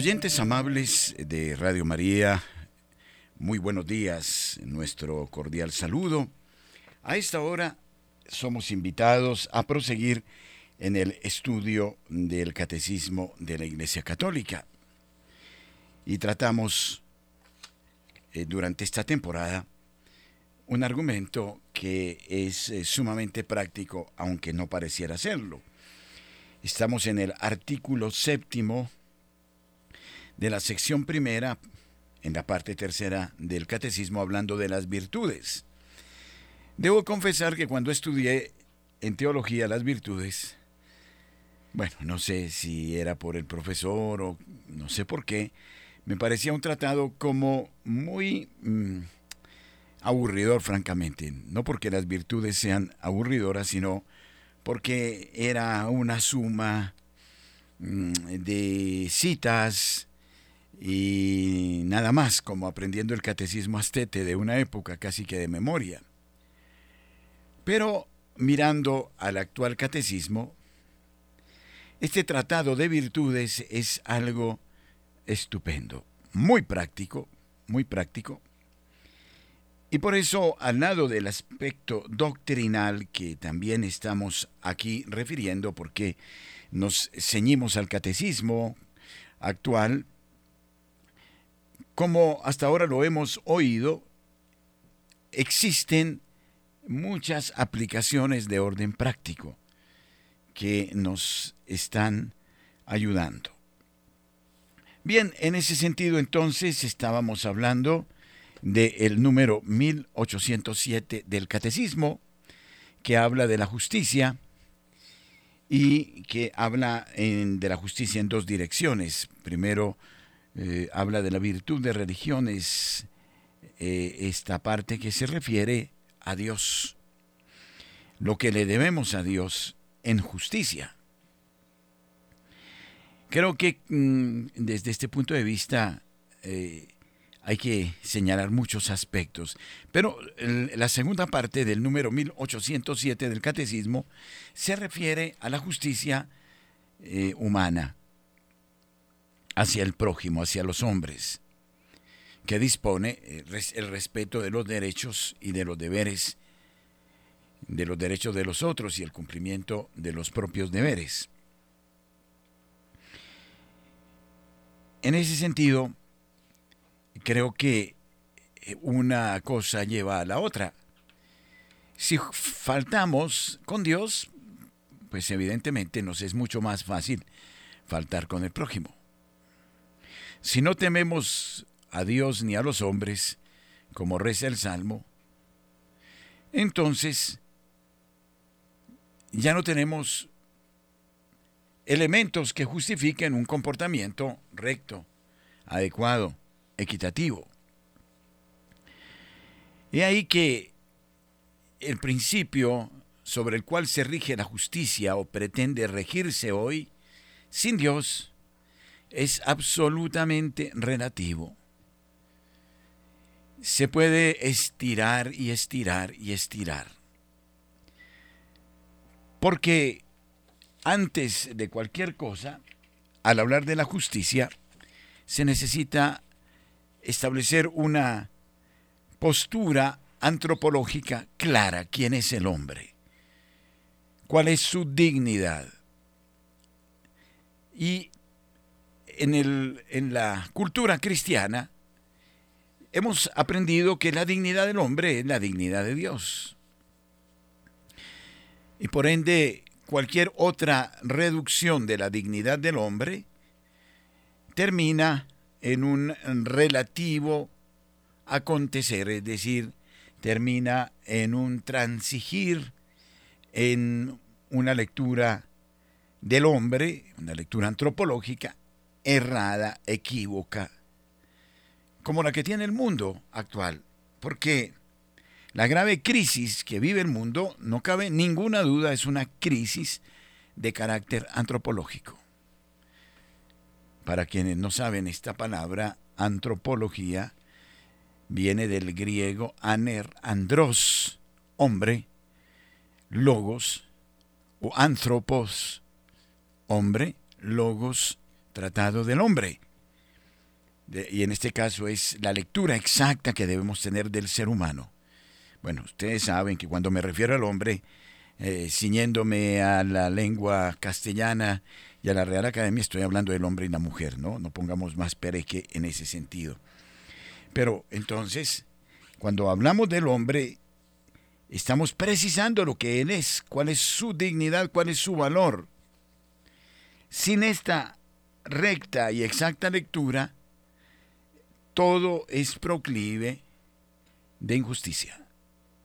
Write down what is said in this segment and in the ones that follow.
Oyentes amables de Radio María, muy buenos días, nuestro cordial saludo. A esta hora somos invitados a proseguir en el estudio del Catecismo de la Iglesia Católica. Y tratamos eh, durante esta temporada un argumento que es eh, sumamente práctico, aunque no pareciera serlo. Estamos en el artículo séptimo de la sección primera, en la parte tercera del catecismo, hablando de las virtudes. Debo confesar que cuando estudié en teología las virtudes, bueno, no sé si era por el profesor o no sé por qué, me parecía un tratado como muy mm, aburridor, francamente. No porque las virtudes sean aburridoras, sino porque era una suma mm, de citas, y nada más, como aprendiendo el catecismo astete de una época casi que de memoria. Pero mirando al actual catecismo, este tratado de virtudes es algo estupendo, muy práctico, muy práctico. Y por eso, al lado del aspecto doctrinal que también estamos aquí refiriendo, porque nos ceñimos al catecismo actual, como hasta ahora lo hemos oído, existen muchas aplicaciones de orden práctico que nos están ayudando. Bien, en ese sentido entonces estábamos hablando del número 1807 del Catecismo, que habla de la justicia y que habla de la justicia en dos direcciones. Primero, eh, habla de la virtud de religiones, eh, esta parte que se refiere a Dios, lo que le debemos a Dios en justicia. Creo que mm, desde este punto de vista eh, hay que señalar muchos aspectos, pero la segunda parte del número 1807 del Catecismo se refiere a la justicia humana, hacia el prójimo, hacia los hombres, que dispone eh, el respeto de los derechos y de los deberes, de los derechos de los otros y el cumplimiento de los propios deberes. En ese sentido, creo que eh, una cosa lleva a la otra. Si faltamos con Dios, pues evidentemente nos es mucho más fácil faltar con el prójimo. Si no tememos a Dios ni a los hombres, como reza el Salmo, entonces ya no tenemos elementos que justifiquen un comportamiento recto, adecuado, equitativo. Y ahí que el principio sobre el cual se rige la justicia o pretende regirse hoy, sin Dios, es absolutamente relativo. Se puede estirar y estirar y estirar. Porque antes de cualquier cosa, al hablar de la justicia, se necesita establecer una postura antropológica clara. ¿Quién es el hombre? ¿Cuál es su dignidad? Y en, el, en la cultura cristiana hemos aprendido que la dignidad del hombre es la dignidad de Dios. Y por ende, cualquier otra reducción de la dignidad del hombre termina en un relativo acontecer, es decir, termina en un transigir, en una lectura del hombre, una lectura antropológica, errada, equívoca, como la que tiene el mundo actual. Porque la grave crisis que vive el mundo, no cabe ninguna duda, es una crisis de carácter antropológico. Para quienes no saben esta palabra, antropología viene del griego aner, andros, hombre, logos, o anthropos, hombre, logos, tratado del hombre. y en este caso es la lectura exacta que debemos tener del ser humano. Bueno, ustedes saben que cuando me refiero al hombre, eh, ciñéndome a la lengua castellana y a la Real Academia, estoy hablando del hombre y la mujer, ¿no? No pongamos más pereque en ese sentido. Pero entonces, cuando hablamos del hombre, estamos precisando lo que él es, cuál es su dignidad, cuál es su valor. Sin esta recta y exacta lectura, todo es proclive de injusticia,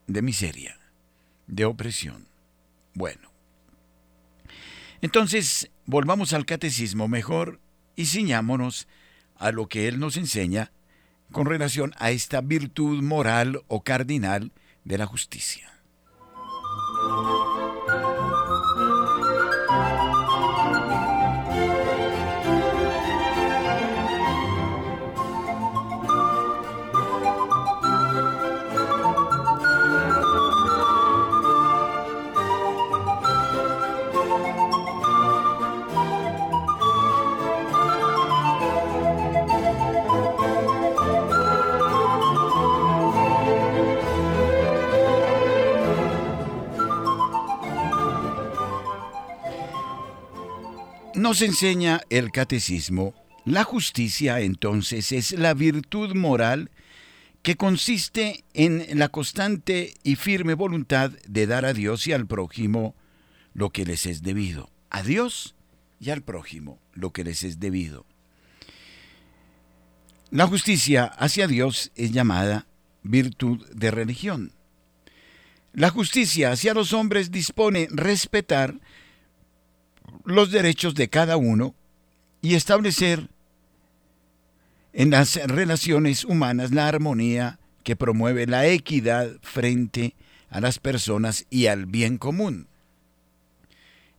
de miseria, de opresión. Bueno, entonces volvamos al catecismo mejor y ciñámonos a lo que él nos enseña con relación a esta virtud moral o cardinal de la justicia. Nos enseña el catecismo, la justicia entonces es la virtud moral que consiste en la constante y firme voluntad de dar a Dios y al prójimo lo que les es debido. A Dios y al prójimo lo que les es debido. La justicia hacia Dios es llamada virtud de religión. La justicia hacia los hombres dispone respetar los derechos de cada uno y establecer en las relaciones humanas la armonía que promueve la equidad frente a las personas y al bien común,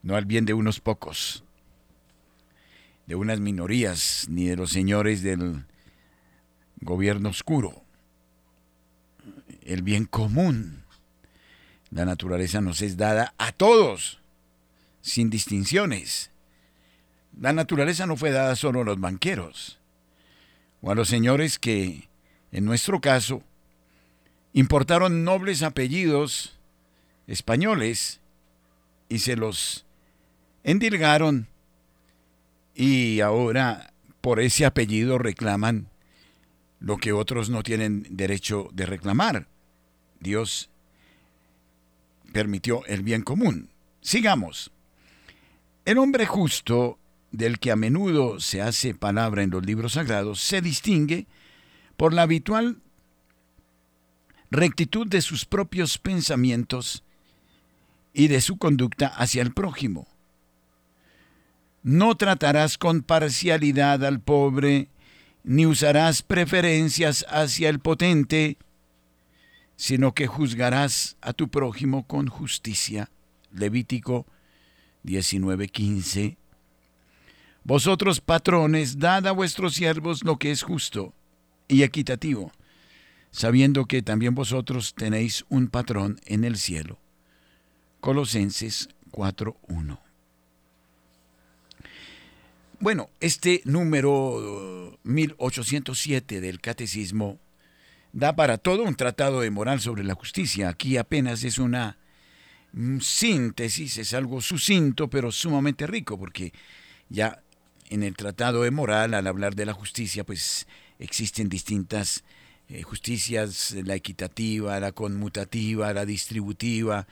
no al bien de unos pocos, de unas minorías, ni de los señores del gobierno oscuro, el bien común. La naturaleza nos es dada a todos sin distinciones. La naturaleza no fue dada solo a los banqueros o a los señores que, en nuestro caso, importaron nobles apellidos españoles y se los endilgaron y ahora por ese apellido reclaman lo que otros no tienen derecho de reclamar. Dios permitió el bien común. Sigamos. El hombre justo, del que a menudo se hace palabra en los libros sagrados, se distingue por la habitual rectitud de sus propios pensamientos y de su conducta hacia el prójimo. No tratarás con parcialidad al pobre, ni usarás preferencias hacia el potente, sino que juzgarás a tu prójimo con justicia. Levítico 19:15. Vosotros, patrones, dad a vuestros siervos lo que es justo y equitativo, sabiendo que también vosotros tenéis un patrón en el cielo. Colosenses 4:1. Bueno, este número 1807 del Catecismo da para todo un tratado de moral sobre la justicia. Aquí apenas es una síntesis, es algo sucinto, pero sumamente rico, porque ya en el Tratado de Moral, al hablar de la justicia, pues existen distintas eh, justicias, la equitativa, la conmutativa, la distributiva,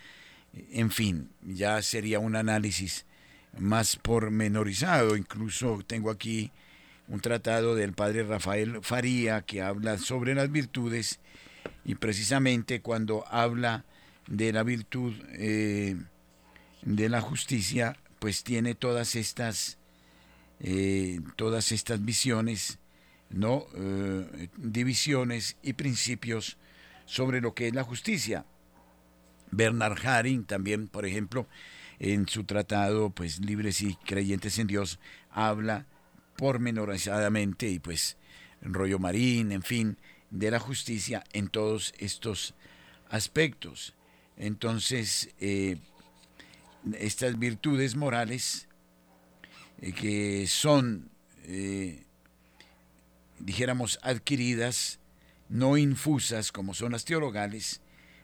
en fin, ya sería un análisis más pormenorizado. Incluso tengo aquí un tratado del padre Rafael Faría que habla sobre las virtudes y precisamente cuando habla de la virtud eh, de la justicia, pues tiene todas estas, eh, todas estas visiones, ¿no? Eh, divisiones y principios sobre lo que es la justicia. Bernard Haring también, por ejemplo, en su tratado, pues Libres y Creyentes en Dios, habla pormenorizadamente y pues rollo marín, en fin, de la justicia en todos estos aspectos. Entonces, eh, estas virtudes morales eh, que son eh, dijéramos, adquiridas, no infusas como son las teologales,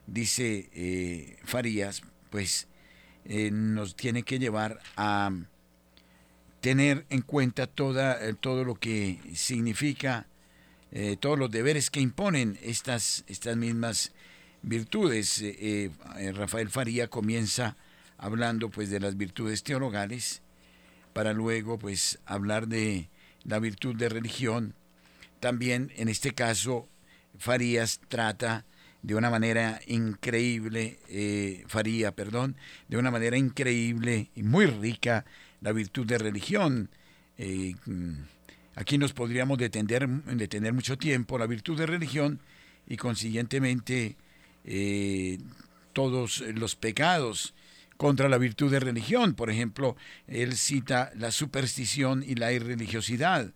dice Farías, pues nos tiene que llevar a tener en cuenta toda, todo lo que significa, todos los deberes que imponen estas, estas mismas virtudes. Rafael Faría comienza hablando pues de las virtudes teologales para luego pues hablar de la virtud de religión. También en este caso Farías trata de una manera increíble, eh, Faría, perdón, de una manera increíble y muy rica la virtud de religión. Eh, aquí nos podríamos detener, detener mucho tiempo la virtud de religión y consiguientemente eh, todos los pecados contra la virtud de religión. Por ejemplo, él cita la superstición y la irreligiosidad,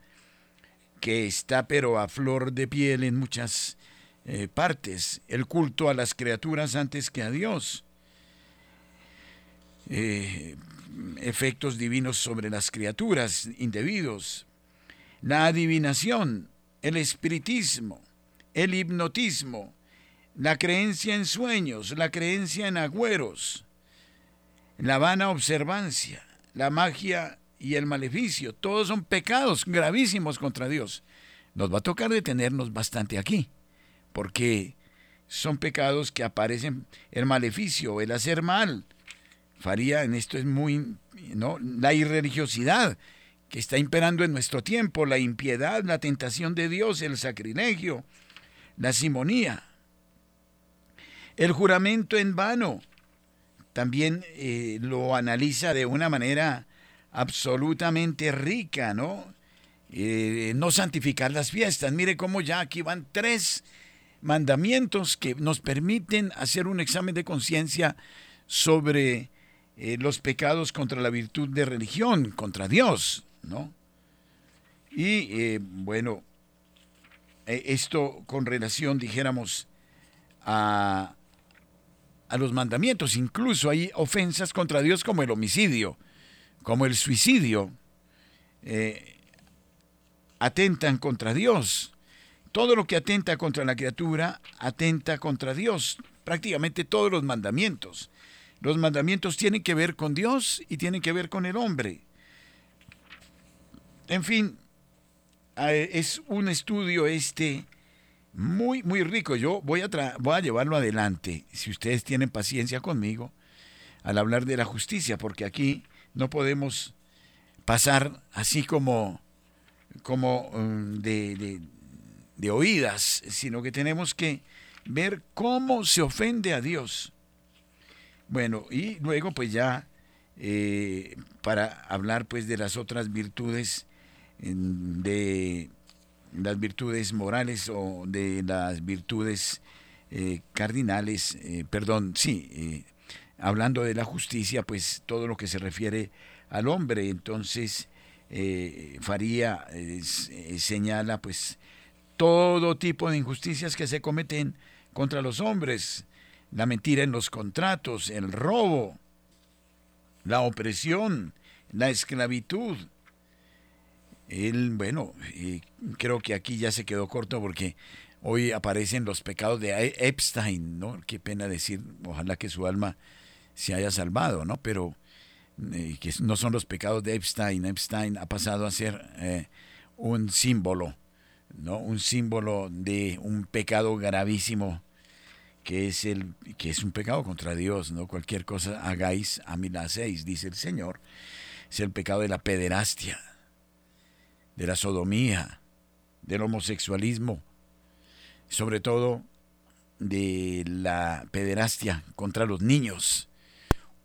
que está pero a flor de piel en muchas eh, partes, el culto a las criaturas antes que a Dios, eh, efectos divinos sobre las criaturas indebidos, la adivinación, el espiritismo, el hipnotismo, la creencia en sueños, la creencia en agüeros, la vana observancia, la magia y el maleficio, todos son pecados gravísimos contra Dios. Nos va a tocar detenernos bastante aquí porque son pecados que aparecen el maleficio, el hacer mal. Faría en esto es muy, ¿no? La irreligiosidad que está imperando en nuestro tiempo, la impiedad, la tentación de Dios, el sacrilegio, la simonía, el juramento en vano. También eh, lo analiza de una manera absolutamente rica, ¿no? Eh, no santificar las fiestas. Mire cómo ya aquí van tres mandamientos que nos permiten hacer un examen de conciencia sobre eh, los pecados contra la virtud de religión, contra Dios, ¿no? Y bueno, esto con relación, dijéramos, a, a los mandamientos, incluso hay ofensas contra Dios como el homicidio, como el suicidio, atentan contra Dios todo lo que atenta contra la criatura atenta contra Dios, prácticamente todos los mandamientos. Los mandamientos tienen que ver con Dios y tienen que ver con el hombre. En fin, es un estudio este muy, muy rico. Yo voy a, voy a llevarlo adelante, si ustedes tienen paciencia conmigo, al hablar de la justicia, porque aquí no podemos pasar así como, como um, de, de oídas, sino que tenemos que ver cómo se ofende a Dios. Bueno, y luego pues ya eh, para hablar pues de las otras virtudes, de las virtudes morales o de las virtudes eh, cardinales, eh, perdón, sí, hablando de la justicia, pues todo lo que se refiere al hombre, entonces Faría señala pues todo tipo de injusticias que se cometen contra los hombres, la mentira en los contratos, el robo, la opresión, la esclavitud. Él, bueno, creo que aquí ya se quedó corto porque hoy aparecen los pecados de e-, Epstein, ¿no? Qué pena decir, ojalá que su alma se haya salvado, ¿no? Pero eh, que no son los pecados de Epstein. Epstein ha pasado a ser eh, un símbolo ¿no? un símbolo de un pecado gravísimo que es el que es un pecado contra Dios, no cualquier cosa hagáis a mí la hacéis, dice el Señor. Es el pecado de la pederastia, de la sodomía, del homosexualismo, sobre todo de la pederastia contra los niños.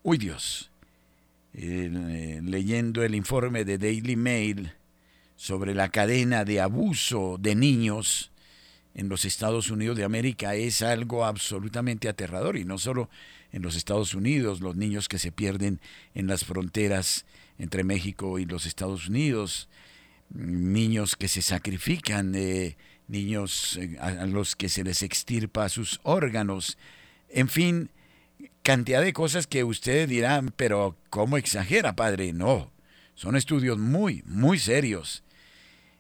Uy Dios, eh, leyendo el informe de Daily Mail, sobre la cadena de abuso de niños en los Estados Unidos de América es algo absolutamente aterrador. Y no solo en los Estados Unidos, los niños que se pierden en las fronteras entre México y los Estados Unidos, niños que se sacrifican, eh, niños eh, a los que se les extirpa sus órganos, en fin, cantidad de cosas que ustedes dirán, pero ¿cómo exagera, padre? No, son estudios muy, muy serios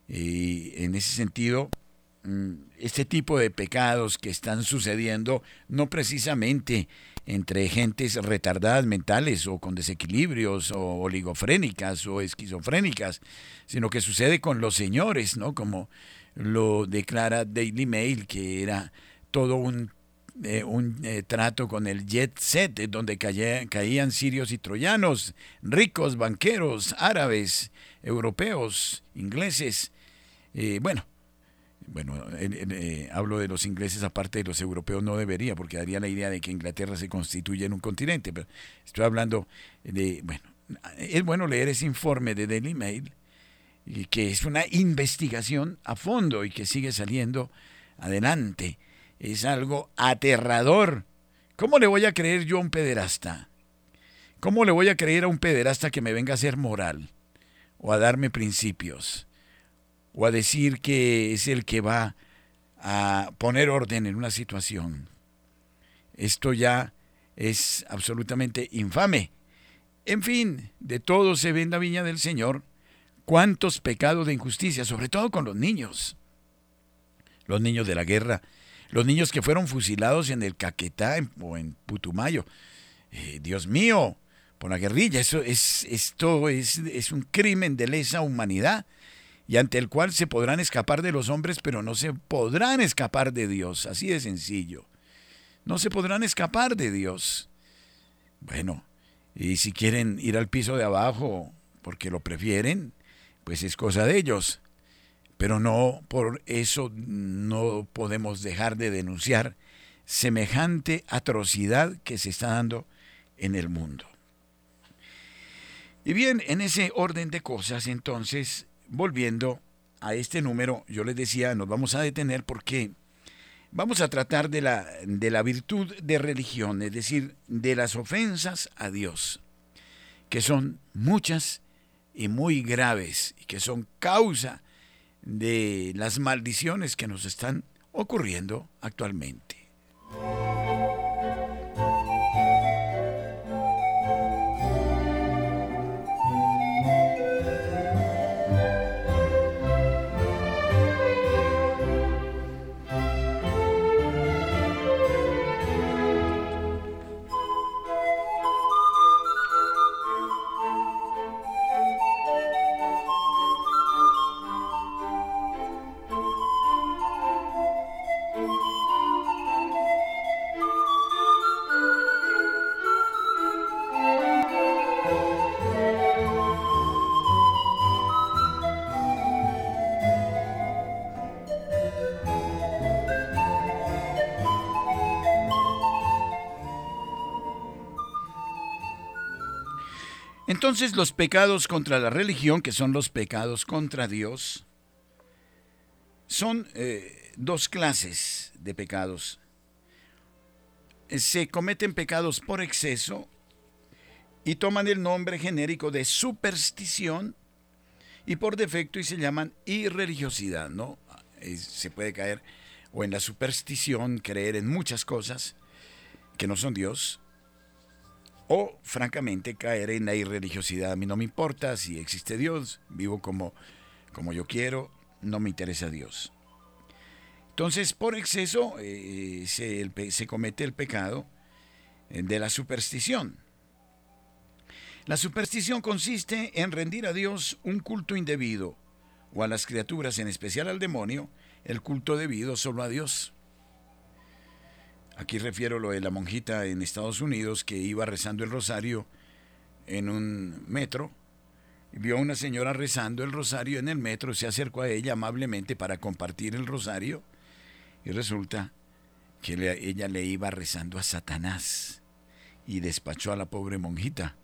Y en ese sentido, mm, este tipo de pecados que están sucediendo no precisamente entre gentes retardadas mentales o con desequilibrios o oligofrénicas o esquizofrénicas, sino que sucede con los señores, ¿no? Como lo declara Daily Mail, que era todo un, eh, un eh, trato con el jet set, donde caían sirios y troyanos, ricos, banqueros, árabes, europeos, ingleses. Eh, bueno, bueno, hablo de los ingleses aparte de los europeos, no debería, porque daría la idea de que Inglaterra se constituye en un continente, pero estoy hablando de, bueno, es bueno leer ese informe de Daily Mail, que es una investigación a fondo y que sigue saliendo adelante. Es algo aterrador. ¿Cómo le voy a creer yo a un pederasta? ¿Cómo le voy a creer a un pederasta que me venga a ser moral? O a darme principios? O a decir que es el que va a poner orden en una situación. Esto ya es absolutamente infame. En fin, de todo se ve en la viña del Señor cuántos pecados de injusticia, sobre todo con los niños. Los niños de la guerra, los niños que fueron fusilados en el Caquetá o en Putumayo. Eh, Dios mío, por la guerrilla, eso es, esto es, es un crimen de lesa humanidad y ante el cual se podrán escapar de los hombres, pero no se podrán escapar de Dios, así de sencillo. No se podrán escapar de Dios. Bueno, y si quieren ir al piso de abajo porque lo prefieren, pues es cosa de ellos. Pero no por eso no podemos dejar de denunciar semejante atrocidad que se está dando en el mundo. Y bien, en ese orden de cosas, entonces, volviendo a este número, yo les decía, nos vamos a detener porque vamos a tratar de la, de la virtud de religión, es decir, de las ofensas a Dios, que son muchas y muy graves y que son causa de las maldiciones que nos están ocurriendo actualmente. Entonces los pecados contra la religión, que son los pecados contra Dios, son eh, dos clases de pecados. Se cometen pecados por exceso y toman el nombre genérico de superstición y por defecto y se llaman irreligiosidad, ¿no? Eh, se puede caer o en la superstición, creer en muchas cosas que no son Dios, o francamente caer en la irreligiosidad. A mí no me importa si existe Dios, vivo como, como yo quiero, no me interesa Dios. Entonces, por exceso eh, se, se comete el pecado eh, de la superstición. La superstición consiste en rendir a Dios un culto indebido, o a las criaturas, en especial al demonio, el culto debido solo a Dios. Aquí refiero lo de la monjita en Estados Unidos que iba rezando el rosario en un metro. Vio a una señora rezando el rosario en el metro, se acercó a ella amablemente para compartir el rosario y resulta que ella le iba rezando a Satanás y despachó a la pobre monjita.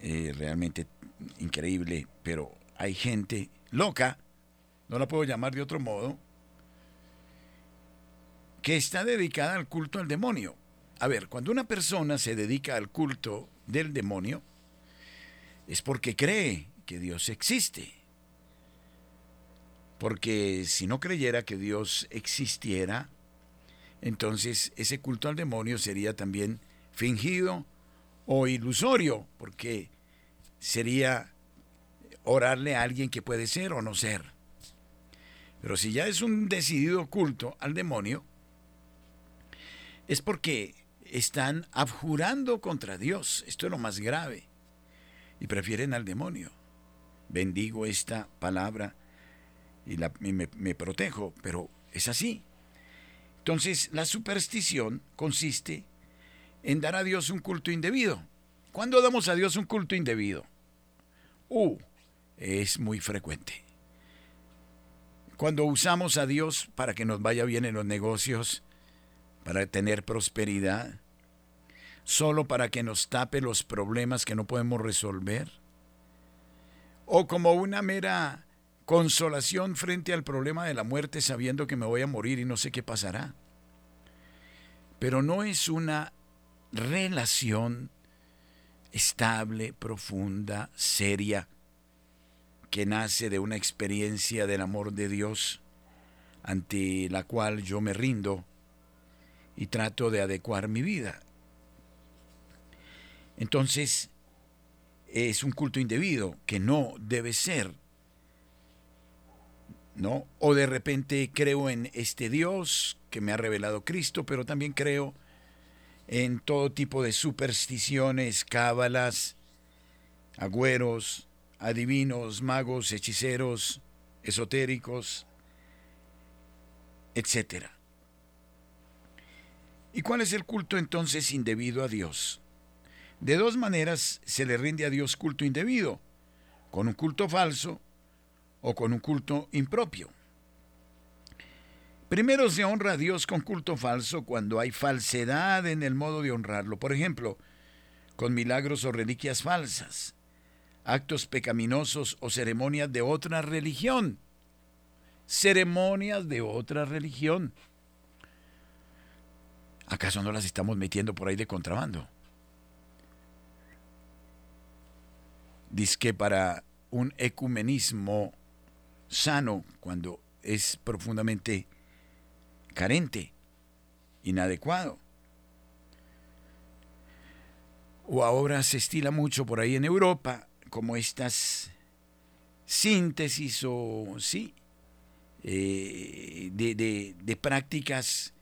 Eh, realmente increíble, pero hay gente loca, no la puedo llamar de otro modo, que está dedicada al culto al demonio. A ver, cuando una persona se dedica al culto del demonio, es porque cree que Dios existe. Porque si no creyera que Dios existiera, entonces ese culto al demonio sería también fingido o ilusorio, porque sería orarle a alguien que puede ser o no ser. Pero si ya es un decidido culto al demonio, es porque están abjurando contra Dios. Esto es lo más grave. Y prefieren al demonio. Bendigo esta palabra y, me, me protejo, pero es así. Entonces, la superstición consiste en dar a Dios un culto indebido. ¿Cuándo damos a Dios un culto indebido? Uh, es muy frecuente. Cuando usamos a Dios para que nos vaya bien en los negocios, para tener prosperidad, solo para que nos tape los problemas que no podemos resolver, o como una mera consolación frente al problema de la muerte sabiendo que me voy a morir y no sé qué pasará. Pero no es una relación estable, profunda, seria, que nace de una experiencia del amor de Dios ante la cual yo me rindo y trato de adecuar mi vida. Entonces, es un culto indebido que no debe ser. ¿No? O de repente creo en este Dios que me ha revelado Cristo, pero también creo en todo tipo de supersticiones, cábalas, agüeros, adivinos, magos, hechiceros, esotéricos, etc. ¿Y cuál es el culto entonces indebido a Dios? De dos maneras se le rinde a Dios culto indebido, con un culto falso o con un culto impropio. Primero se honra a Dios con culto falso cuando hay falsedad en el modo de honrarlo. Por ejemplo, con milagros o reliquias falsas, actos pecaminosos o ceremonias de otra religión. Ceremonias de otra religión. ¿Acaso no las estamos metiendo por ahí de contrabando? que para un ecumenismo sano, cuando es profundamente carente, inadecuado. O ahora se estila mucho por ahí en Europa, como estas síntesis o sí, eh, de prácticas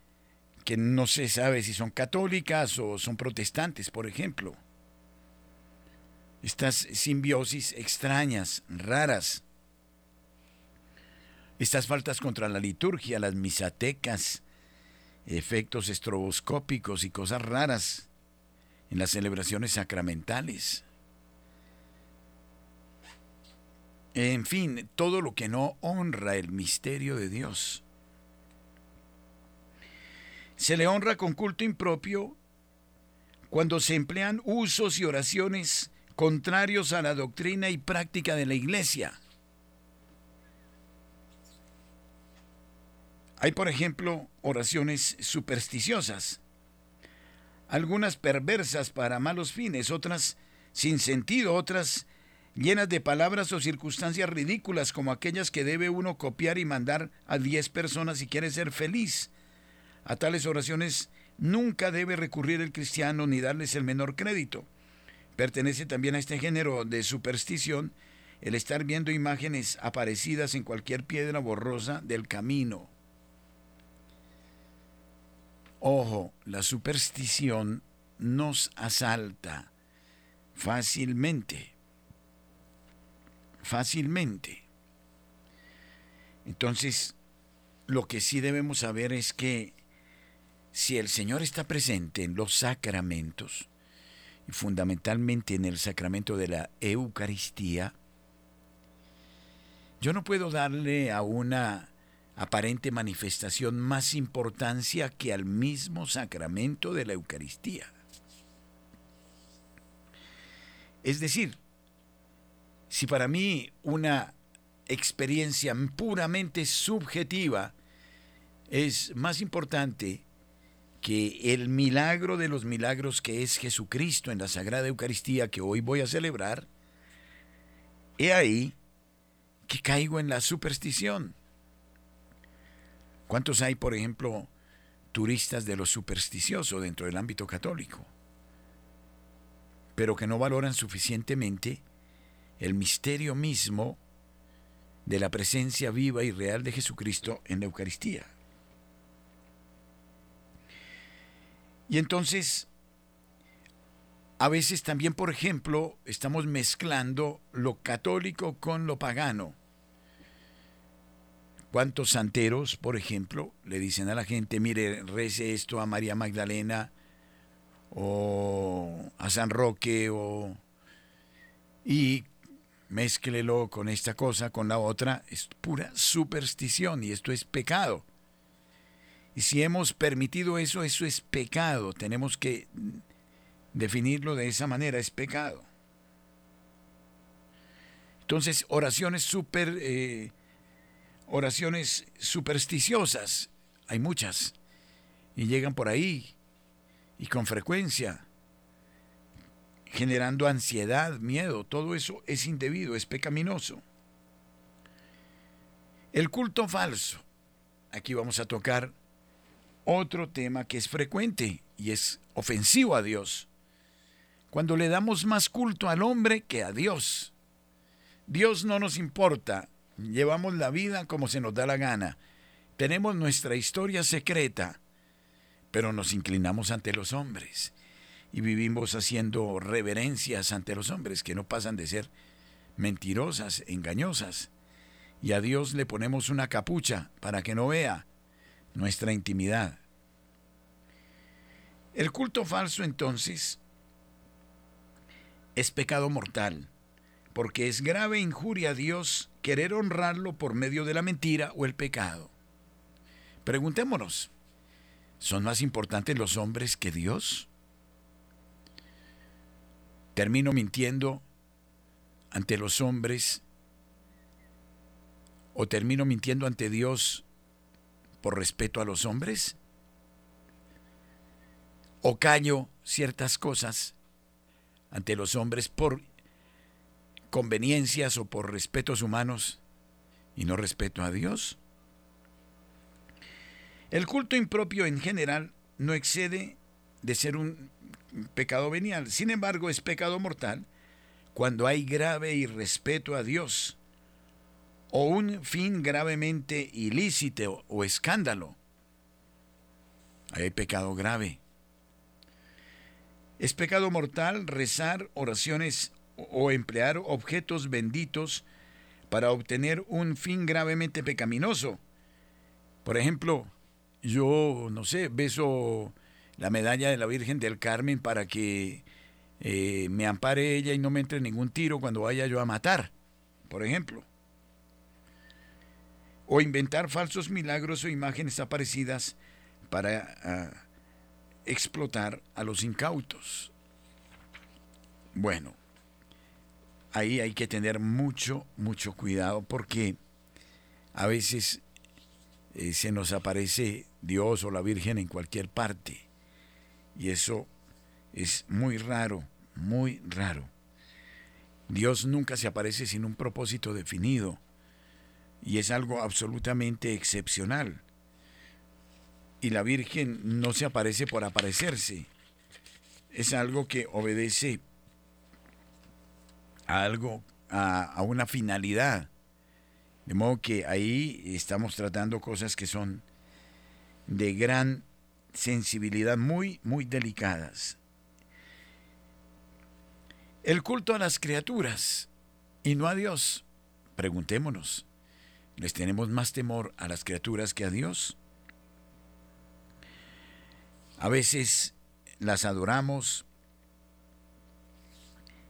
que no se sabe si son católicas o son protestantes, por ejemplo estas simbiosis extrañas, raras, estas faltas contra la liturgia, las misatecas, efectos estroboscópicos y cosas raras en las celebraciones sacramentales. En fin, todo lo que no honra el misterio de Dios. Se le honra con culto impropio cuando se emplean usos y oraciones contrarios a la doctrina y práctica de la Iglesia. Hay, por ejemplo, oraciones supersticiosas, algunas perversas para malos fines, otras sin sentido, otras llenas de palabras o circunstancias ridículas como aquellas que debe uno copiar y mandar a diez personas si quiere ser feliz. A tales oraciones nunca debe recurrir el cristiano ni darles el menor crédito. Pertenece también a este género de superstición el estar viendo imágenes aparecidas en cualquier piedra borrosa del camino. Ojo, la superstición nos asalta fácilmente, fácilmente. Entonces, lo que sí debemos saber es que si el Señor está presente en los sacramentos, fundamentalmente en el sacramento de la Eucaristía, yo no puedo darle a una aparente manifestación más importancia que al mismo sacramento de la Eucaristía. Es decir, si para mí una experiencia puramente subjetiva es más importante que el milagro de los milagros que es Jesucristo en la Sagrada Eucaristía que hoy voy a celebrar, he ahí que caigo en la superstición. ¿Cuántos hay, por ejemplo, turistas de lo supersticioso dentro del ámbito católico? Pero que no valoran suficientemente el misterio mismo de la presencia viva y real de Jesucristo en la Eucaristía. Y entonces, a veces también, por ejemplo, estamos mezclando lo católico con lo pagano. ¿Cuántos santeros, por ejemplo, le dicen a la gente, mire, rece esto a María Magdalena o a San Roque o... y mézclelo con esta cosa, con la otra, es pura superstición y esto es pecado. Y si hemos permitido eso, eso es pecado. Tenemos que definirlo de esa manera, es pecado. Entonces, oraciones super, eh, oraciones supersticiosas, hay muchas, y llegan por ahí, y con frecuencia, generando ansiedad, miedo, todo eso es indebido, es pecaminoso. El culto falso. Aquí vamos a tocar otro tema que es frecuente y es ofensivo a Dios. Cuando le damos más culto al hombre que a Dios. Dios no nos importa, llevamos la vida como se nos da la gana. Tenemos nuestra historia secreta, pero nos inclinamos ante los hombres y vivimos haciendo reverencias ante los hombres que no pasan de ser mentirosas, engañosas. Y a Dios le ponemos una capucha para que no vea nuestra intimidad. El culto falso entonces es pecado mortal, porque es grave injuria a Dios querer honrarlo por medio de la mentira o el pecado. Preguntémonos, ¿son más importantes los hombres que Dios? ¿Termino mintiendo ante los hombres o termino mintiendo ante Dios por respeto a los hombres? ¿O callo ciertas cosas ante los hombres por conveniencias o por respetos humanos y no respeto a Dios? El culto impropio en general no excede de ser un pecado venial. Sin embargo, es pecado mortal cuando hay grave irrespeto a Dios o un fin gravemente ilícito o escándalo. hay pecado grave. Es pecado mortal rezar oraciones o emplear objetos benditos para obtener un fin gravemente pecaminoso. Por ejemplo, yo, no sé, beso la medalla de la Virgen del Carmen para que eh, me ampare ella y no me entre ningún tiro cuando vaya yo a matar, por ejemplo o inventar falsos milagros o imágenes aparecidas para ah, explotar a los incautos. Bueno, ahí hay que tener mucho, mucho cuidado porque a veces eh, se nos aparece Dios o la Virgen en cualquier parte y eso es muy raro, muy raro. Dios nunca se aparece sin un propósito definido y es algo absolutamente excepcional. Y la Virgen no se aparece por aparecerse, es algo que obedece a algo, a, a una finalidad. De modo que ahí estamos tratando cosas que son de gran sensibilidad, muy, muy delicadas. El culto a las criaturas y no a Dios. Preguntémonos, ¿Les tenemos más temor a las criaturas que a Dios? A veces las adoramos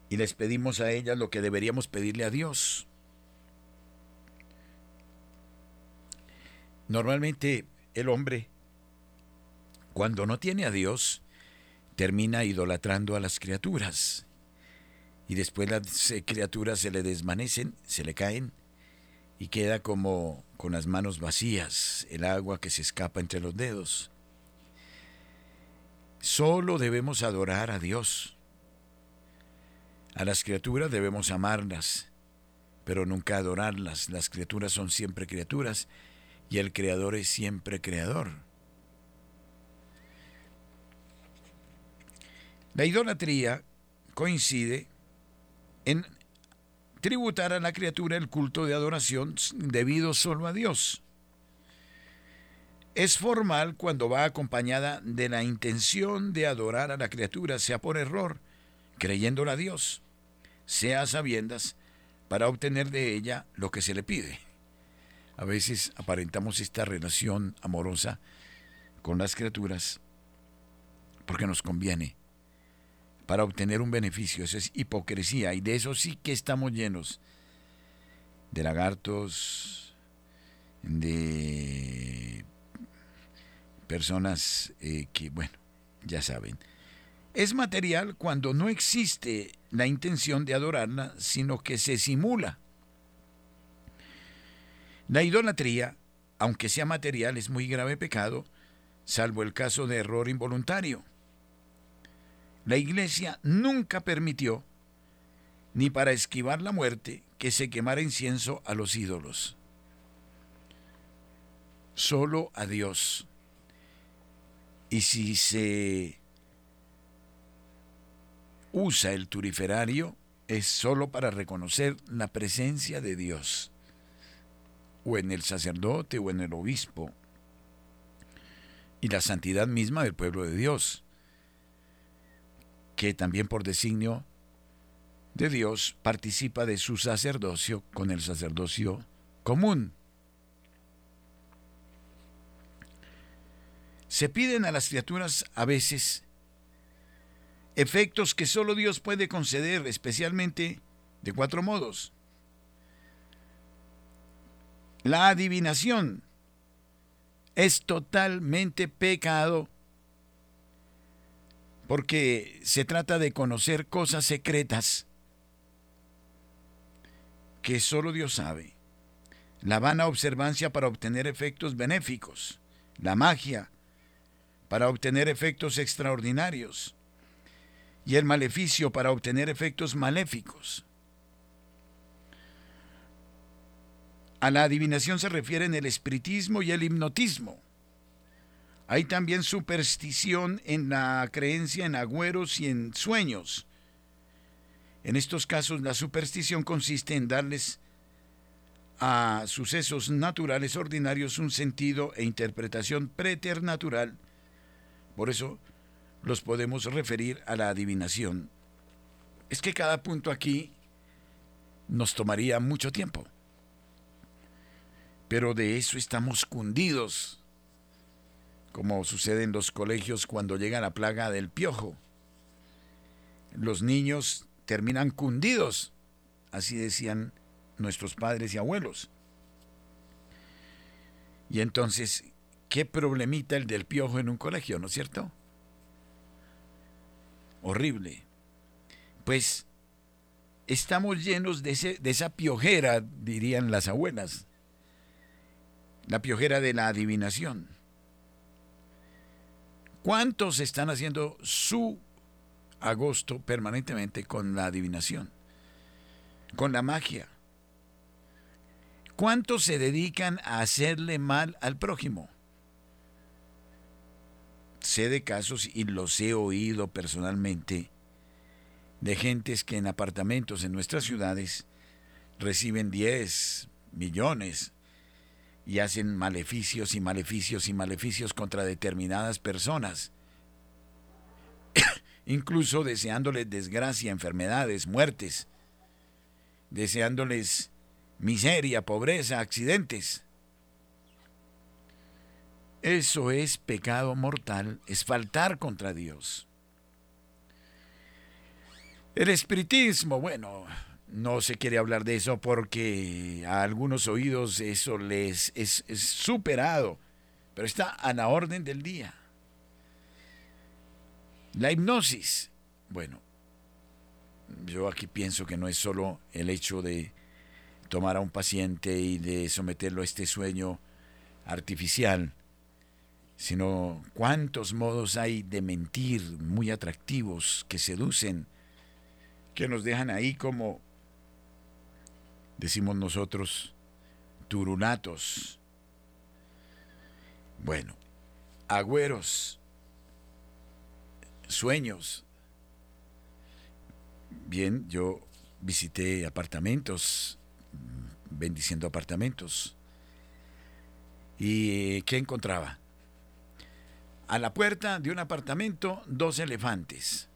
y les pedimos a ellas lo que deberíamos pedirle a Dios. Normalmente el hombre, cuando no tiene a Dios, termina idolatrando a las criaturas. Y después las criaturas se le desvanecen, se le caen, y queda como con las manos vacías, el agua que se escapa entre los dedos. Solo debemos adorar a Dios. A las criaturas debemos amarlas, pero nunca adorarlas. Las criaturas son siempre criaturas y el Creador es siempre Creador. La idolatría coincide en tributar a la criatura el culto de adoración debido solo a Dios. Es formal cuando va acompañada de la intención de adorar a la criatura, sea por error, creyéndola a Dios, sea a sabiendas, para obtener de ella lo que se le pide. A veces aparentamos esta relación amorosa con las criaturas porque nos conviene, para obtener un beneficio. Eso es hipocresía y de eso sí que estamos llenos. De lagartos, de personas eh, que, bueno, ya saben. Es material cuando no existe la intención de adorarla, sino que se simula. La idolatría, aunque sea material, es muy grave pecado, salvo el caso de error involuntario. La Iglesia nunca permitió, ni para esquivar la muerte, que se quemara incienso a los ídolos. Solo a Dios. Y si se usa el turiferario, es solo para reconocer la presencia de Dios, o en el sacerdote o en el obispo, y la santidad misma del pueblo de Dios, que también por designio de Dios participa de su sacerdocio con el sacerdocio común. Se piden a las criaturas a veces efectos que solo Dios puede conceder, especialmente de cuatro modos. La adivinación es totalmente pecado porque se trata de conocer cosas secretas que solo Dios sabe. La vana observancia para obtener efectos benéficos. La magia para obtener efectos extraordinarios y el maleficio para obtener efectos maléficos. A la adivinación se refieren el espiritismo y el hipnotismo. Hay también superstición en la creencia en agüeros y en sueños. En estos casos la superstición consiste en darles a sucesos naturales ordinarios un sentido e interpretación preternatural. Por eso los podemos referir a la adivinación. Es que cada punto aquí nos tomaría mucho tiempo. Pero de eso estamos cundidos, como sucede en los colegios cuando llega la plaga del piojo. Los niños terminan cundidos, así decían nuestros padres y abuelos. Y entonces, ¿qué problemita el del piojo en un colegio, no es cierto? horrible. Pues estamos llenos de, de esa piojera, dirían las abuelas, la piojera de la adivinación. ¿Cuántos están haciendo su agosto permanentemente con la adivinación? Con la magia. ¿Cuántos se dedican a hacerle mal al prójimo? Sé de casos y los he oído personalmente de gentes que en apartamentos en nuestras ciudades reciben 10 millones y hacen maleficios y maleficios y maleficios contra determinadas personas, incluso deseándoles desgracia, enfermedades, muertes, deseándoles miseria, pobreza, accidentes. Eso es pecado mortal, es faltar contra Dios. El espiritismo, bueno, no se quiere hablar de eso porque a algunos oídos eso les es, superado, pero está a la orden del día. La hipnosis, bueno, yo aquí pienso que no es solo el hecho de tomar a un paciente y de someterlo a este sueño artificial, sino cuántos modos hay de mentir muy atractivos que seducen, que nos dejan ahí como, decimos nosotros, turulatos. Bueno, agüeros, sueños. Bien, yo visité apartamentos, bendiciendo apartamentos. ¿Y qué encontraba? A la puerta de un apartamento, dos elefantes.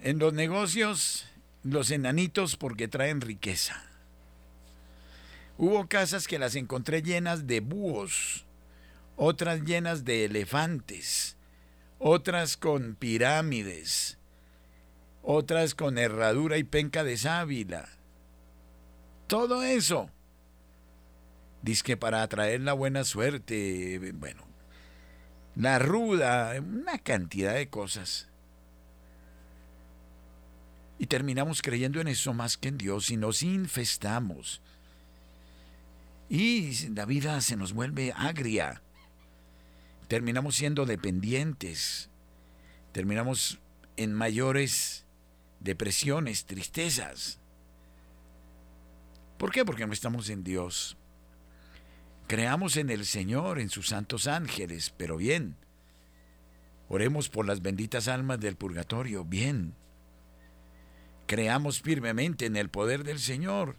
En los negocios, los enanitos porque traen riqueza. Hubo casas que las encontré llenas de búhos, otras llenas de elefantes, otras con pirámides, otras con herradura y penca de sábila. Todo eso. Dice que para atraer la buena suerte, bueno, la ruda, una cantidad de cosas. Y terminamos creyendo en eso más que en Dios y nos infestamos. Y la vida se nos vuelve agria. Terminamos siendo dependientes. Terminamos en mayores depresiones, tristezas. ¿Por qué? Porque no estamos en Dios. Creamos en el Señor, en sus santos ángeles, pero bien. Oremos por las benditas almas del purgatorio, bien. Creamos firmemente en el poder del Señor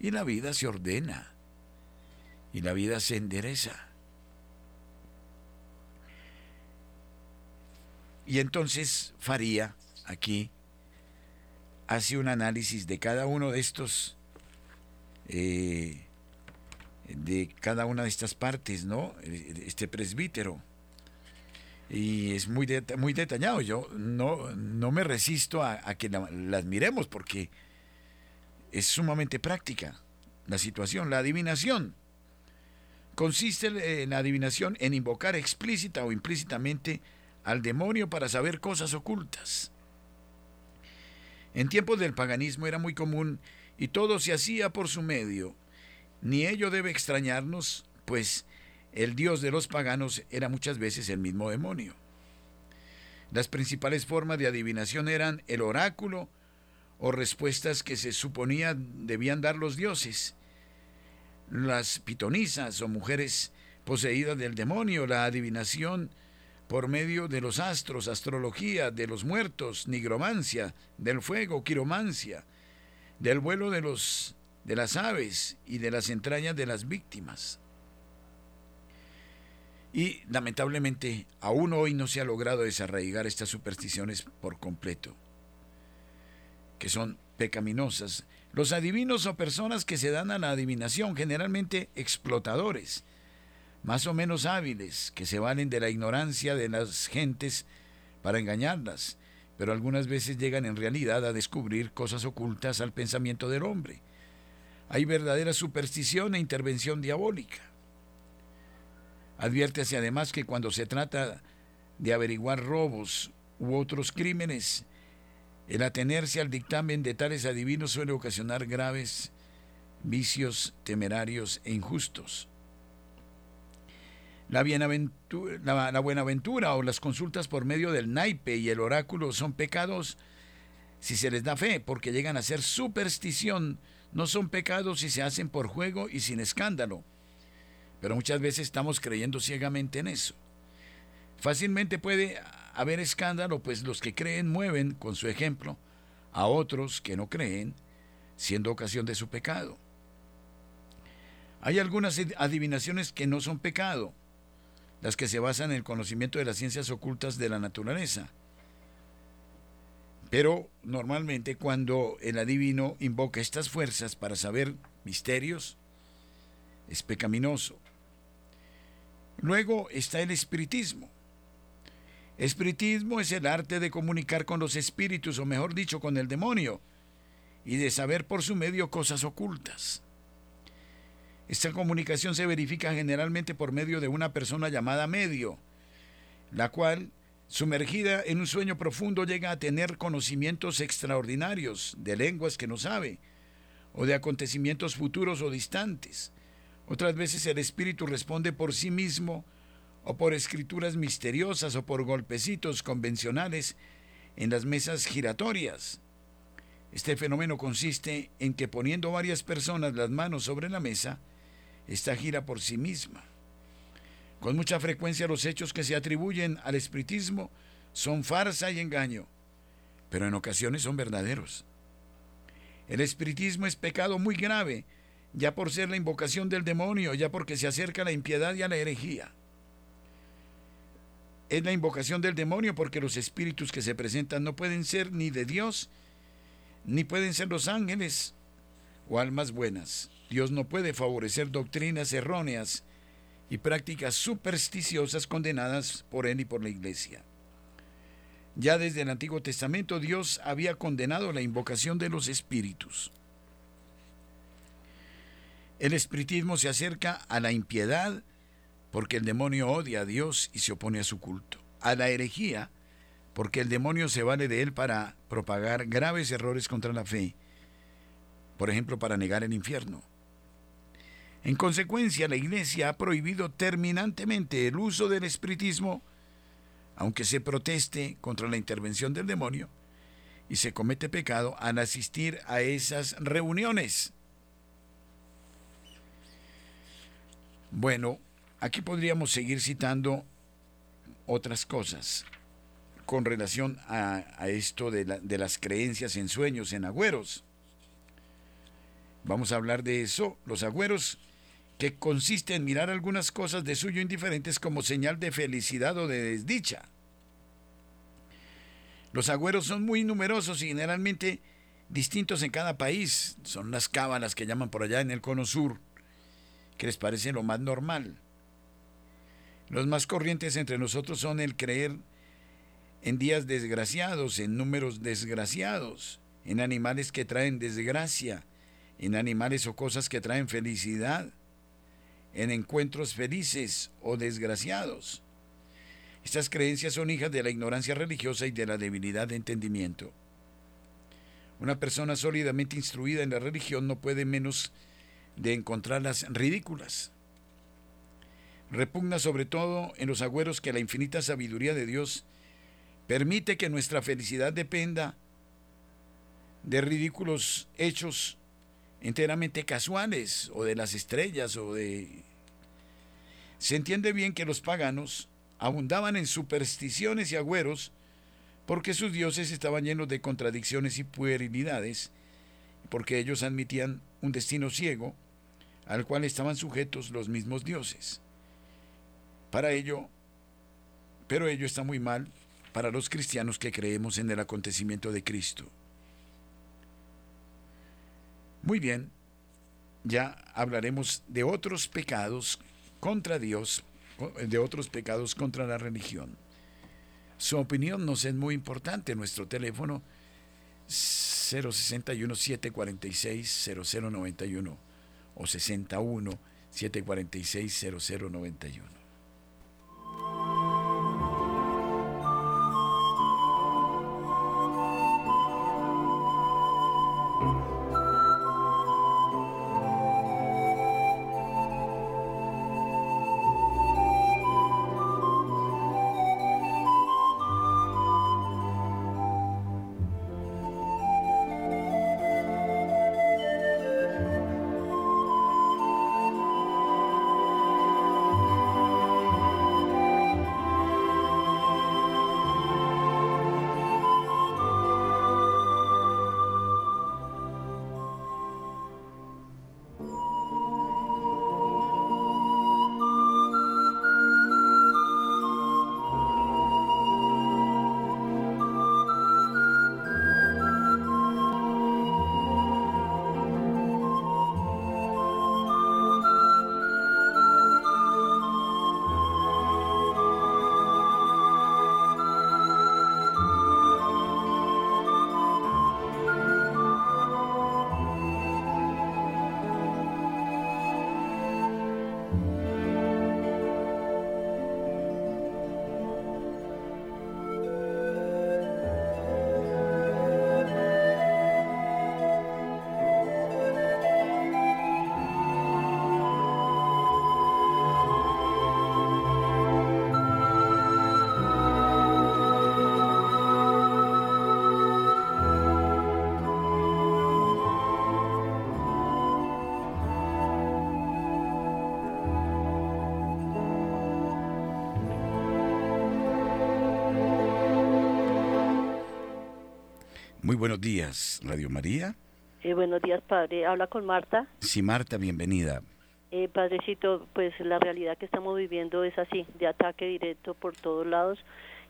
y la vida se ordena y la vida se endereza. Y entonces Faría aquí hace un análisis de cada uno de estos, eh, de cada una de estas partes, ¿no? Este presbítero y es muy, muy detallado. Yo no, no me resisto a, que las miremos porque es sumamente práctica la situación. La adivinación consiste en eh, la adivinación en invocar explícita o implícitamente al demonio para saber cosas ocultas. En tiempos del paganismo era muy común y todo se hacía por su medio. Ni ello debe extrañarnos, pues el dios de los paganos era muchas veces el mismo demonio. Las principales formas de adivinación eran el oráculo o respuestas que se suponía debían dar los dioses, las pitonisas o mujeres poseídas del demonio, la adivinación por medio de los astros, astrología, de los muertos, nigromancia, del fuego, quiromancia, del vuelo de los de las aves y de las entrañas de las víctimas. Y lamentablemente aún hoy no se ha logrado desarraigar estas supersticiones por completo, que son pecaminosas. Los adivinos o personas que se dan a la adivinación, generalmente explotadores, más o menos hábiles, que se valen de la ignorancia de las gentes para engañarlas, pero algunas veces llegan en realidad a descubrir cosas ocultas al pensamiento del hombre. Hay verdadera superstición e intervención diabólica. Adviértese además que cuando se trata de averiguar robos u otros crímenes, el atenerse al dictamen de tales adivinos suele ocasionar graves vicios temerarios e injustos. La, la, buenaventura o las consultas por medio del naipe y el oráculo son pecados si se les da fe, porque llegan a ser superstición, no son pecados si se hacen por juego y sin escándalo. Pero muchas veces estamos creyendo ciegamente en eso. Fácilmente puede haber escándalo, pues los que creen mueven, con su ejemplo, a otros que no creen, siendo ocasión de su pecado. Hay algunas adivinaciones que no son pecado, las que se basan en el conocimiento de las ciencias ocultas de la naturaleza. Pero normalmente cuando el adivino invoca estas fuerzas para saber misterios, es pecaminoso. Luego está el espiritismo. Espiritismo es el arte de comunicar con los espíritus, o mejor dicho, con el demonio, y de saber por su medio cosas ocultas. Esta comunicación se verifica generalmente por medio de una persona llamada medio, la cual, sumergida en un sueño profundo, llega a tener conocimientos extraordinarios de lenguas que no sabe, o de acontecimientos futuros o distantes, otras veces el espíritu responde por sí mismo o por escrituras misteriosas o por golpecitos convencionales en las mesas giratorias. Este fenómeno consiste en que poniendo varias personas las manos sobre la mesa, esta gira por sí misma. Con mucha frecuencia los hechos que se atribuyen al espiritismo son farsa y engaño, pero en ocasiones son verdaderos. El espiritismo es pecado muy grave, ya por ser la invocación del demonio, ya porque se acerca a la impiedad y a la herejía. Es la invocación del demonio porque los espíritus que se presentan no pueden ser ni de Dios, ni pueden ser los ángeles o almas buenas. Dios no puede favorecer doctrinas erróneas y prácticas supersticiosas condenadas por él y por la iglesia. Ya desde el Antiguo Testamento Dios había condenado la invocación de los espíritus. El espiritismo se acerca a la impiedad porque el demonio odia a Dios y se opone a su culto. A la herejía porque el demonio se vale de él para propagar graves errores contra la fe, por ejemplo, para negar el infierno. En consecuencia, la Iglesia ha prohibido terminantemente el uso del espiritismo, aunque se proteste contra la intervención del demonio, y se comete pecado al asistir a esas reuniones. Bueno, aquí podríamos seguir citando otras cosas con relación a, esto de, las creencias en sueños, en agüeros. Vamos a hablar de eso. Los agüeros que consiste en mirar algunas cosas de suyo indiferentes como señal de felicidad o de desdicha. Los agüeros son muy numerosos y generalmente distintos en cada país. Son las cábalas que llaman por allá en el cono sur, que les parece lo más normal. Los más corrientes entre nosotros son el creer en días desgraciados, en números desgraciados, en animales que traen desgracia, en animales o cosas que traen felicidad, en encuentros felices o desgraciados. Estas creencias son hijas de la ignorancia religiosa y de la debilidad de entendimiento. Una persona sólidamente instruida en la religión no puede menos de encontrarlas ridículas. Repugna sobre todo en los agüeros que la infinita sabiduría de Dios permite que nuestra felicidad dependa de ridículos hechos enteramente casuales o de las estrellas o de... Se entiende bien que los paganos abundaban en supersticiones y agüeros porque sus dioses estaban llenos de contradicciones y puerilidades, porque ellos admitían un destino ciego al cual estaban sujetos los mismos dioses. Para ello, pero ello está muy mal para los cristianos que creemos en el acontecimiento de Cristo. Muy bien, ya hablaremos de otros pecados contra Dios, de otros pecados contra la religión. Su opinión nos es muy importante. Nuestro teléfono 061 746 0091 o 61 746 0091. Muy buenos días, Radio María. Eh, buenos días, padre. Habla con Marta. Sí, Marta, bienvenida. Eh, padrecito, pues la realidad que estamos viviendo es así, de ataque directo por todos lados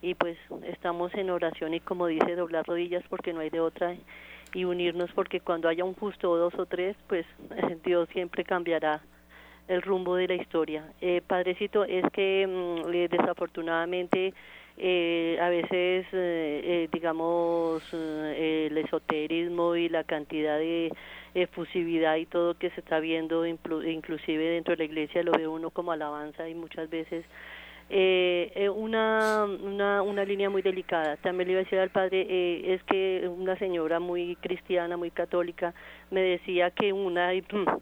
y pues estamos en oración y como dice, doblar rodillas porque no hay de otra y unirnos porque cuando haya un justo o dos o tres, pues Dios siempre cambiará el rumbo de la historia. Eh, padrecito, es que mm, eh, desafortunadamente eh, a veces, eh, eh, digamos, el esoterismo y la cantidad de efusividad y todo que se está viendo, inclusive dentro de la iglesia, lo ve uno como alabanza y muchas veces eh, una, una, una línea muy delicada. También le iba a decir al padre, eh, es que una señora muy cristiana, muy católica, me decía que una,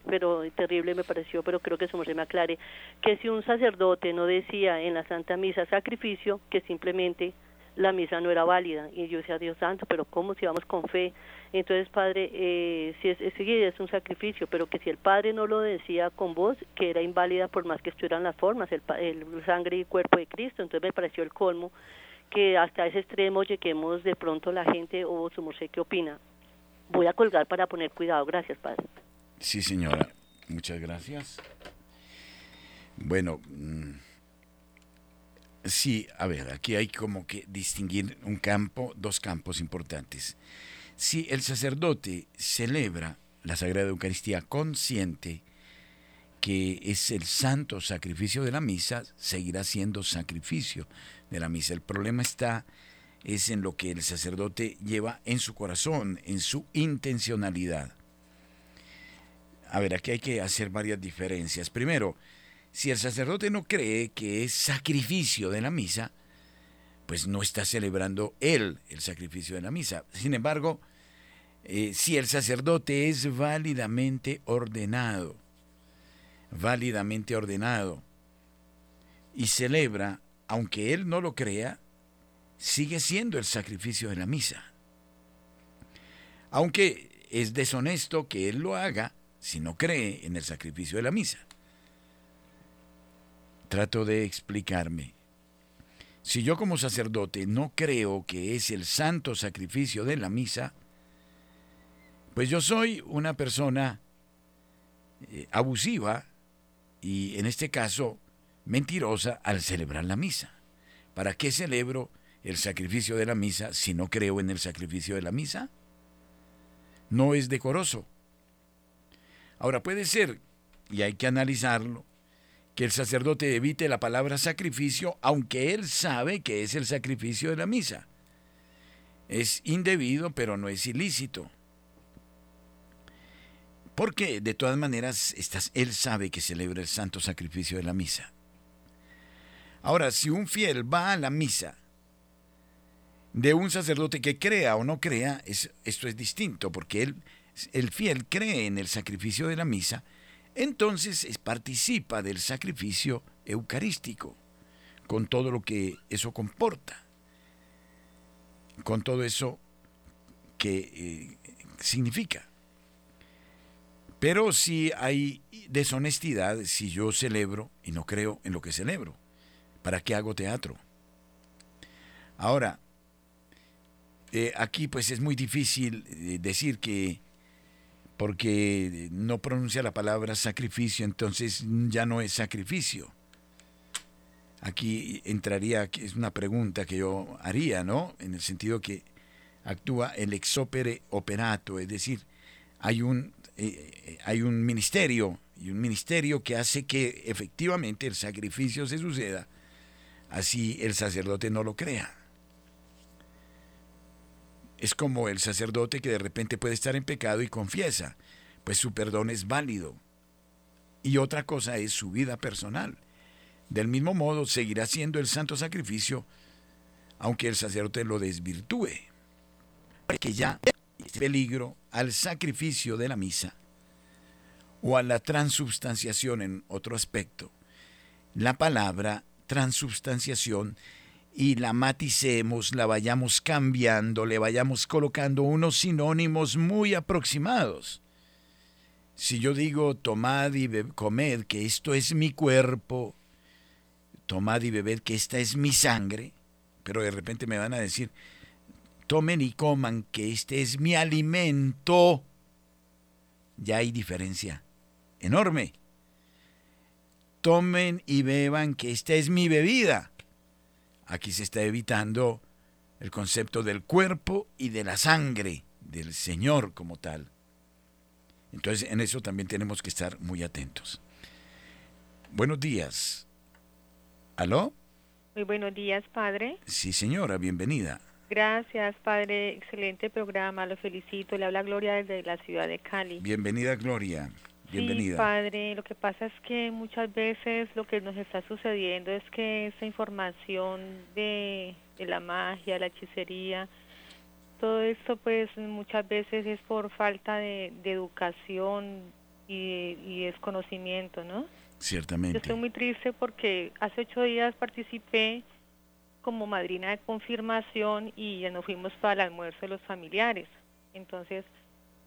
pero terrible me pareció, pero creo que eso se me aclare, que si un sacerdote no decía en la Santa Misa sacrificio, que simplemente la misa no era válida. Y yo decía, Dios santo, pero ¿cómo si vamos con fe? Entonces, Padre, eh, si es, es, es un sacrificio, pero que si el Padre no lo decía con voz, que era inválida por más que estuvieran las formas, el, el sangre y cuerpo de Cristo. Entonces me pareció el colmo que hasta ese extremo lleguemos de pronto la gente o su merced, ¿qué opina? Voy a colgar para poner cuidado. Gracias, Padre. Sí, señora. Muchas gracias. Bueno, mm, sí, a ver, aquí hay como que distinguir un campo, dos campos importantes. Si el sacerdote celebra la Sagrada Eucaristía consciente que es el santo sacrificio de la misa, seguirá siendo sacrificio de la misa. El problema está es en lo que el sacerdote lleva en su corazón, en su intencionalidad. A ver, aquí hay que hacer varias diferencias. Primero, si el sacerdote no cree que es sacrificio de la misa, pues no está celebrando él el sacrificio de la misa. Sin embargo, eh, si el sacerdote es válidamente ordenado, válidamente ordenado, y celebra, aunque él no lo crea, sigue siendo el sacrificio de la misa. Aunque es deshonesto que él lo haga si no cree en el sacrificio de la misa. Trato de explicarme. Si yo como sacerdote no creo que es el santo sacrificio de la misa, pues yo soy una persona eh, abusiva y en este caso mentirosa al celebrar la misa. ¿Para qué celebro el sacrificio de la misa si no creo en el sacrificio de la misa? No es decoroso. Ahora puede ser, y hay que analizarlo, que el sacerdote evite la palabra sacrificio aunque él sabe que es el sacrificio de la misa. Es indebido, pero no es ilícito. Porque de todas maneras él sabe que celebra el santo sacrificio de la misa. Ahora, si un fiel va a la misa de un sacerdote que crea o no crea, esto es distinto, porque él, el fiel cree en el sacrificio de la misa, entonces participa del sacrificio eucarístico, con todo lo que eso comporta, con todo eso que eh, significa. Pero si hay deshonestidad, si yo celebro y no creo en lo que celebro, ¿para qué hago teatro? Ahora, eh, aquí pues es muy difícil eh, decir que porque no pronuncia la palabra sacrificio, entonces ya no es sacrificio. Aquí entraría, es una pregunta que yo haría, ¿no? En el sentido que actúa el exopere operato, es decir, hay un eh, hay un ministerio y un ministerio que hace que efectivamente el sacrificio se suceda, así el sacerdote no lo crea. Es como el sacerdote que de repente puede estar en pecado y confiesa, pues su perdón es válido. Y otra cosa es su vida personal. Del mismo modo, seguirá siendo el santo sacrificio, aunque el sacerdote lo desvirtúe. Porque ya peligro al sacrificio de la misa o a la transubstanciación en otro aspecto. La palabra transubstanciación y la maticemos, la vayamos cambiando, le vayamos colocando unos sinónimos muy aproximados. Si yo digo tomad y comed que esto es mi cuerpo, tomad y bebed que esta es mi sangre, pero de repente me van a decir, tomen y coman, que este es mi alimento. ya hay diferencia enorme. Tomen y beban que esta es mi bebida. Aquí se está evitando el concepto del cuerpo y de la sangre del Señor como tal. Entonces en eso también tenemos que estar muy atentos. Buenos días. ¿Aló? Muy buenos días, padre. Sí, señora, bienvenida. Gracias, padre. Excelente programa, lo felicito. Le habla Gloria desde la ciudad de Cali. Bienvenida, Gloria. Bienvenida. Sí, padre. Lo que pasa es que muchas veces lo que nos está sucediendo es que esa información de, de la magia, la hechicería, todo esto pues muchas veces es por falta de, educación y, y, desconocimiento, ¿no? Ciertamente. Yo estoy muy triste porque hace ocho días participé como madrina de confirmación y ya nos fuimos para el almuerzo de los familiares. Entonces,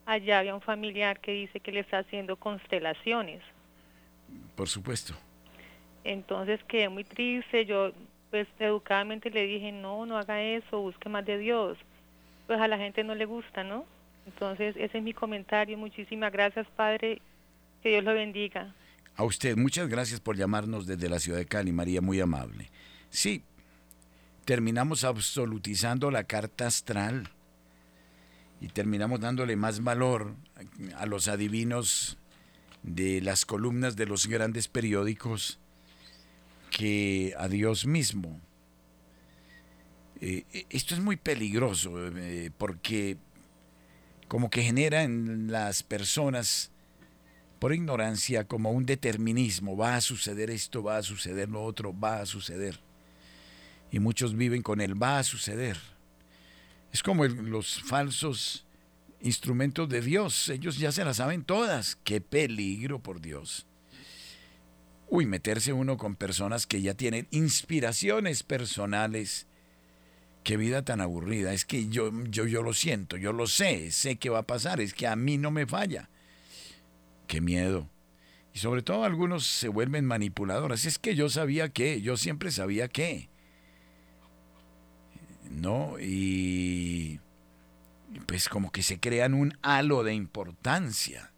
allá había un familiar que dice que le está haciendo constelaciones. Por supuesto. Entonces quedé muy triste, yo pues educadamente le dije, no, no haga eso, busque más de Dios. Pues a la gente no le gusta, ¿no? Entonces ese es mi comentario. Muchísimas gracias, Padre. Que Dios lo bendiga. A usted, muchas gracias por llamarnos desde la ciudad de Cali, María, muy amable. Sí, terminamos absolutizando la carta astral y terminamos dándole más valor a los adivinos de las columnas de los grandes periódicos que a Dios mismo. Eh, esto es muy peligroso eh, porque como que genera en las personas por ignorancia como un determinismo, va a suceder esto, va a suceder lo otro, va a suceder. Y muchos viven con el va a suceder. Es como los falsos instrumentos de Dios, ellos ya se las saben todas. Qué peligro, por Dios. Uy, meterse uno con personas que ya tienen inspiraciones personales. Qué vida tan aburrida. Es que yo, yo, yo lo siento, yo lo sé, sé que va a pasar, es que a mí no me falla. Qué miedo. Y sobre todo algunos se vuelven manipuladoras. Es que yo sabía que, yo siempre sabía que. ¿No? Y pues como que se crean un halo de importancia.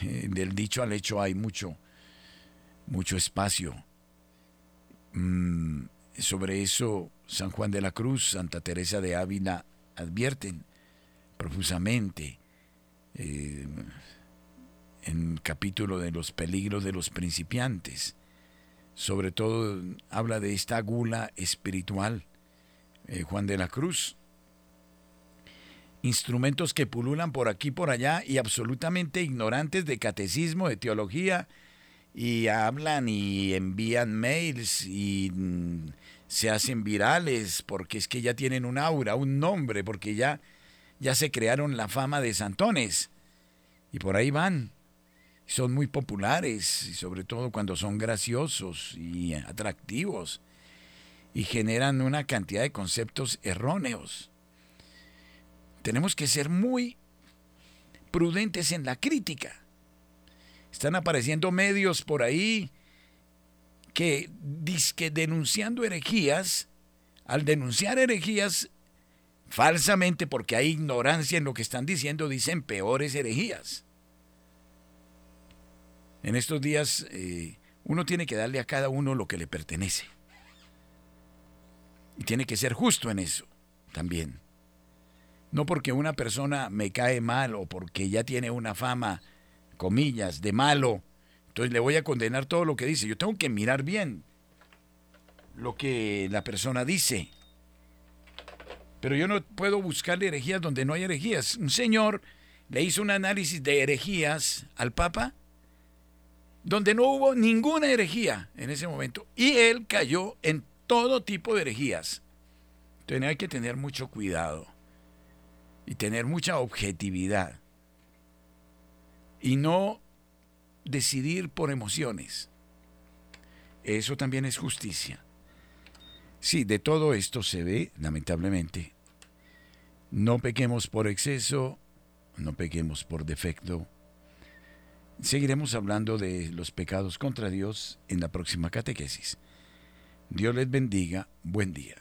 Del dicho al hecho hay mucho, mucho espacio. Mm, sobre eso San Juan de la Cruz, Santa Teresa de Ávila advierten profusamente eh, en capítulo de los peligros de los principiantes. Sobre todo habla de esta gula espiritual. Eh, Juan de la Cruz. Instrumentos que pululan por aquí por allá y absolutamente ignorantes de catecismo, de teología, y hablan y envían mails y mm, se hacen virales porque es que ya tienen un aura, un nombre, porque ya ya se crearon la fama de santones. Y por ahí van. Son muy populares, sobre todo cuando son graciosos y atractivos. Y generan una cantidad de conceptos erróneos. Tenemos que ser muy prudentes en la crítica. Están apareciendo medios por ahí que, que denunciando herejías, al denunciar herejías falsamente porque hay ignorancia en lo que están diciendo, dicen peores herejías. En estos días eh, uno tiene que darle a cada uno lo que le pertenece. Y tiene que ser justo en eso también. No porque una persona me cae mal o porque ya tiene una fama, comillas, de malo, entonces le voy a condenar todo lo que dice. Yo tengo que mirar bien lo que la persona dice pero yo no puedo buscar herejías donde no hay herejías. Un señor le hizo un análisis de herejías al Papa donde no hubo ninguna herejía en ese momento. Y él cayó en todo tipo de herejías. Entonces hay que tener mucho cuidado y tener mucha objetividad. Y no decidir por emociones. Eso también es justicia. Sí, de todo esto se ve, lamentablemente, no pequemos por exceso, no pequemos por defecto. Seguiremos hablando de los pecados contra Dios en la próxima catequesis. Dios les bendiga. Buen día.